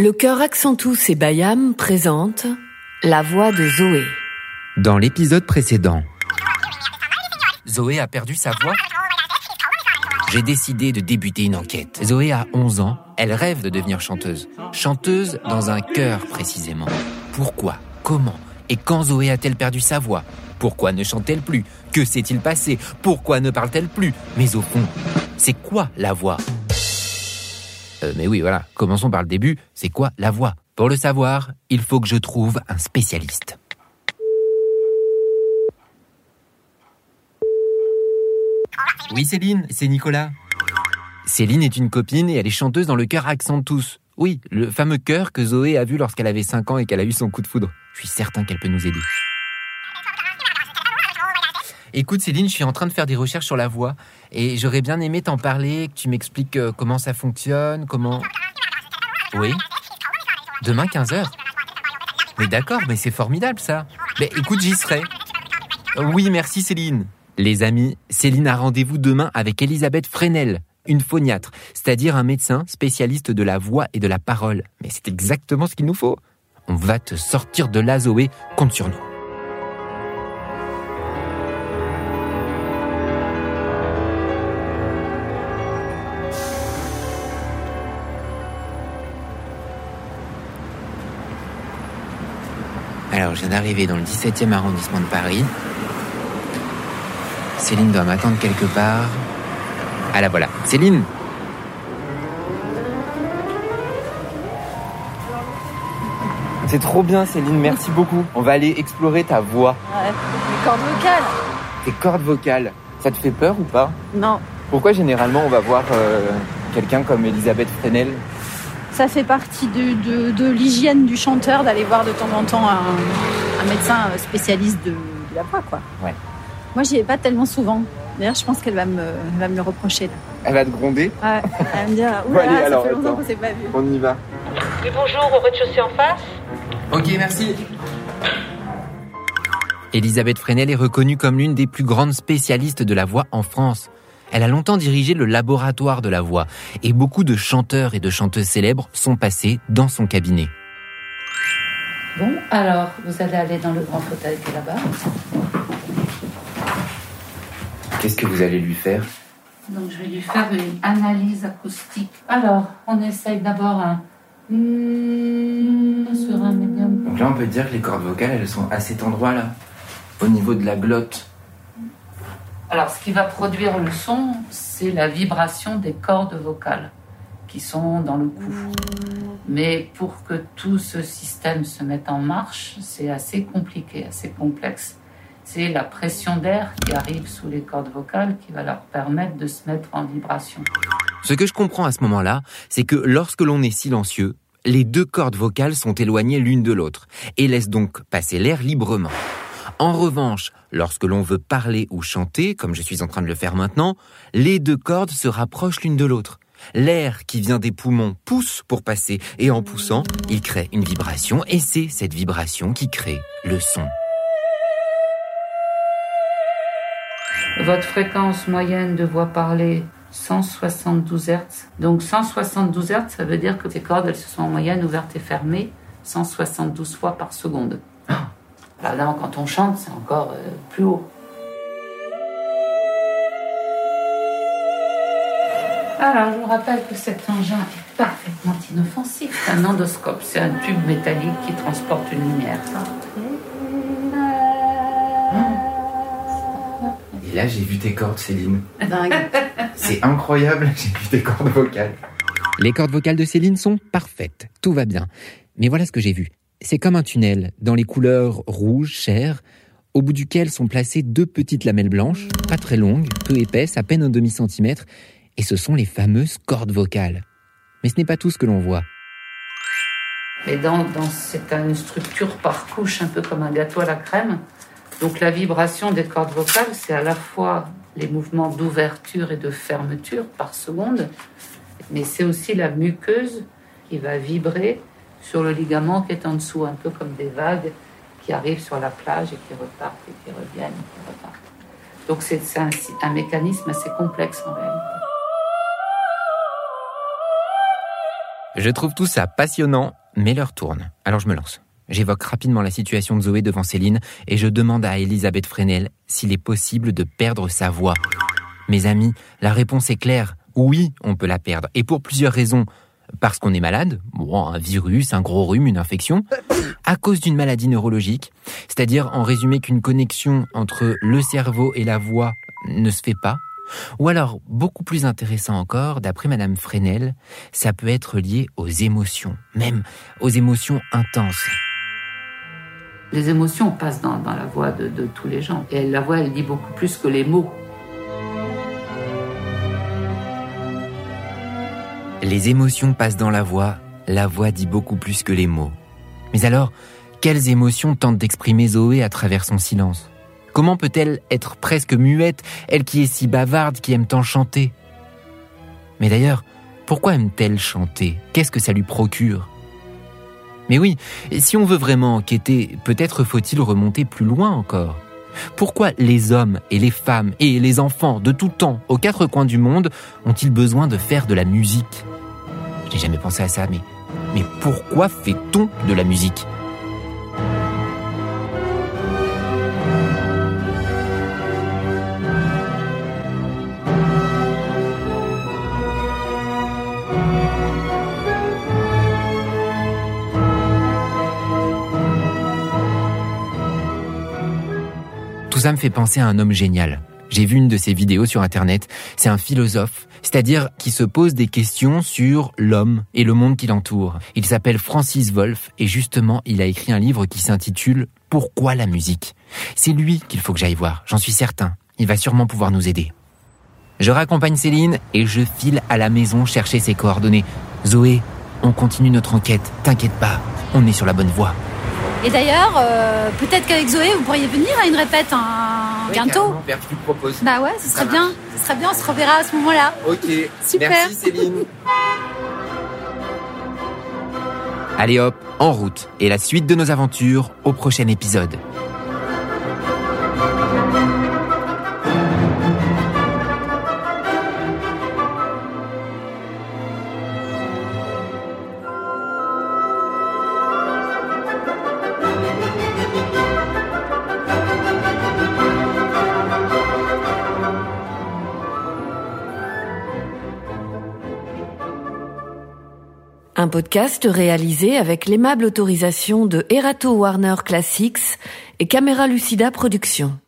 Le chœur Accentus et Bayam présente La voix de Zoé. Dans l'épisode précédent, Zoé a perdu sa voix. J'ai décidé de débuter une enquête. Zoé a 11 ans, elle rêve de devenir chanteuse. Chanteuse dans un chœur précisément. Pourquoi? Comment? Et quand Zoé a-t-elle perdu sa voix? Pourquoi ne chante-t-elle plus? Que s'est-il passé? Pourquoi ne parle-t-elle plus? Mais au fond, c'est quoi la voix? Euh, mais oui, voilà, commençons par le début. C'est quoi la voix? Pour le savoir, il faut que je trouve un spécialiste. Oui, Céline, c'est Nicolas. Céline est une copine et elle est chanteuse dans le chœur Accentus. Oui, le fameux chœur que Zoé a vu lorsqu'elle avait 5 ans et qu'elle a eu son coup de foudre. Je suis certain qu'elle peut nous aider. Écoute Céline, je suis en train de faire des recherches sur la voix et j'aurais bien aimé t'en parler, que tu m'expliques euh, comment ça fonctionne, comment... Oui Demain 15h Mais d'accord, mais c'est formidable ça. Mais écoute, j'y serai. Oui, merci Céline. Les amis, Céline a rendez-vous demain avec Elisabeth Fresnel, une phoniatre, c'est-à-dire un médecin spécialiste de la voix et de la parole. Mais c'est exactement ce qu'il nous faut. On va te sortir de la Zoé, compte sur nous. Alors, je viens d'arriver dans le 17e arrondissement de Paris. Céline doit m'attendre quelque part. Ah la voilà. Céline C'est trop bien Céline, merci beaucoup. On va aller explorer ta voix. Ouais, les cordes vocales. Tes cordes vocales. Ça te fait peur ou pas? Non, Pourquoi généralement on va voir euh, quelqu'un comme Elisabeth Fresnel? Ça fait partie de, de- de l'hygiène du chanteur d'aller voir de temps en temps un, un médecin spécialiste de, de la voix, quoi. Ouais. Moi, j'y vais pas tellement souvent. D'ailleurs, je pense qu'elle va me, va me le reprocher. Là. Elle va te gronder? Ouais, elle va me dire, allez, ça alors, fait longtemps qu'on s'est pas vu. On y va. Oui, bonjour, au rez-de-chaussée en face. Ok, merci. Elisabeth Fresnel est reconnue comme l'une des plus grandes spécialistes de la voix en France. Elle a longtemps dirigé le laboratoire de la voix et beaucoup de chanteurs et de chanteuses célèbres sont passés dans son cabinet. Bon, alors, vous allez aller dans le grand fauteuil qui est là-bas. Qu'est-ce que vous allez lui faire? Donc, je vais lui faire une analyse acoustique. Alors, on essaye d'abord un mm sur un médium. Donc là, on peut dire que les cordes vocales, elles sont à cet endroit-là, au niveau de la glotte. Alors, ce qui va produire le son, c'est la vibration des cordes vocales qui sont dans le cou. Mais pour que tout ce système se mette en marche, c'est assez compliqué, assez complexe. C'est la pression d'air qui arrive sous les cordes vocales qui va leur permettre de se mettre en vibration. Ce que je comprends à ce moment-là, c'est que lorsque l'on est silencieux, les deux cordes vocales sont éloignées l'une de l'autre et laissent donc passer l'air librement. En revanche, lorsque l'on veut parler ou chanter, comme je suis en train de le faire maintenant, les deux cordes se rapprochent l'une de l'autre. L'air qui vient des poumons pousse pour passer et en poussant, il crée une vibration et c'est cette vibration qui crée le son. Votre fréquence moyenne de voix parlée, 172 Hz. Donc 172 Hz, ça veut dire que ces cordes, elles se sont en moyenne ouvertes et fermées 172 fois par seconde. Alors là, quand on chante, c'est encore euh, plus haut. Alors, je vous rappelle que cet engin est parfaitement inoffensif. C'est un endoscope, c'est un tube métallique qui transporte une lumière. Et là, j'ai vu tes cordes, Céline. C'est incroyable, j'ai vu tes cordes vocales. Les cordes vocales de Céline sont parfaites, tout va bien. Mais voilà ce que j'ai vu. C'est comme un tunnel, dans les couleurs rouge, chair, au bout duquel sont placées deux petites lamelles blanches, pas très longues, peu épaisses, à peine un demi-centimètre, et ce sont les fameuses cordes vocales. Mais ce n'est pas tout ce que l'on voit. Dans, dans c'est une structure par couche, un peu comme un gâteau à la crème. Donc la vibration des cordes vocales, c'est à la fois les mouvements d'ouverture et de fermeture par seconde, mais c'est aussi la muqueuse qui va vibrer sur le ligament qui est en dessous, un peu comme des vagues qui arrivent sur la plage et qui repartent et qui reviennent et qui repartent. Donc c'est un, un mécanisme assez complexe en réalité. Je trouve tout ça passionnant, mais l'heure tourne. Alors je me lance. J'évoque rapidement la situation de Zoé devant Céline et je demande à Elisabeth Fresnel s'il est possible de perdre sa voix. Mes amis, la réponse est claire. Oui, on peut la perdre. Et pour plusieurs raisons. Parce qu'on est malade, un virus, un gros rhume, une infection, à cause d'une maladie neurologique, c'est-à-dire en résumé qu'une connexion entre le cerveau et la voix ne se fait pas, ou alors, beaucoup plus intéressant encore, d'après Madame Fresnel, ça peut être lié aux émotions, même aux émotions intenses. Les émotions passent dans, la voix de, de, tous les gens. Et la voix, elle dit beaucoup plus que les mots. Les émotions passent dans la voix, la voix dit beaucoup plus que les mots. Mais alors, quelles émotions tente d'exprimer Zoé à travers son silence? Comment peut-elle être presque muette, elle qui est si bavarde, qui aime tant chanter? Mais d'ailleurs, pourquoi aime-t-elle chanter? Qu'est-ce que ça lui procure? Mais oui, si on veut vraiment enquêter, peut-être faut-il remonter plus loin encore. Pourquoi les hommes et les femmes et les enfants de tout temps, aux quatre coins du monde, ont-ils besoin de faire de la musique? Je n'ai jamais pensé à ça, mais, mais pourquoi fait-on de la musique? Tout ça me fait penser à un homme génial. J'ai vu une de ses vidéos sur Internet. C'est un philosophe, c'est-à-dire qui se pose des questions sur l'homme et le monde qui l'entoure. Il s'appelle Francis Wolff et justement, il a écrit un livre qui s'intitule Pourquoi la musique? C'est lui qu'il faut que j'aille voir, j'en suis certain. Il va sûrement pouvoir nous aider. Je raccompagne Céline et je file à la maison chercher ses coordonnées. Zoé, on continue notre enquête, t'inquiète pas, on est sur la bonne voie. Et d'ailleurs, euh, peut-être qu'avec Zoé, vous pourriez venir à une répète hein, bientôt. tu proposes. Bah ouais, ce serait bien. Ce serait bien, on se reverra à ce moment-là. Ok. Super. Merci Céline. Allez hop, en route. Et la suite de nos aventures au prochain épisode. Podcast réalisé avec l'aimable autorisation de Erato Warner Classics et Camera Lucida Productions.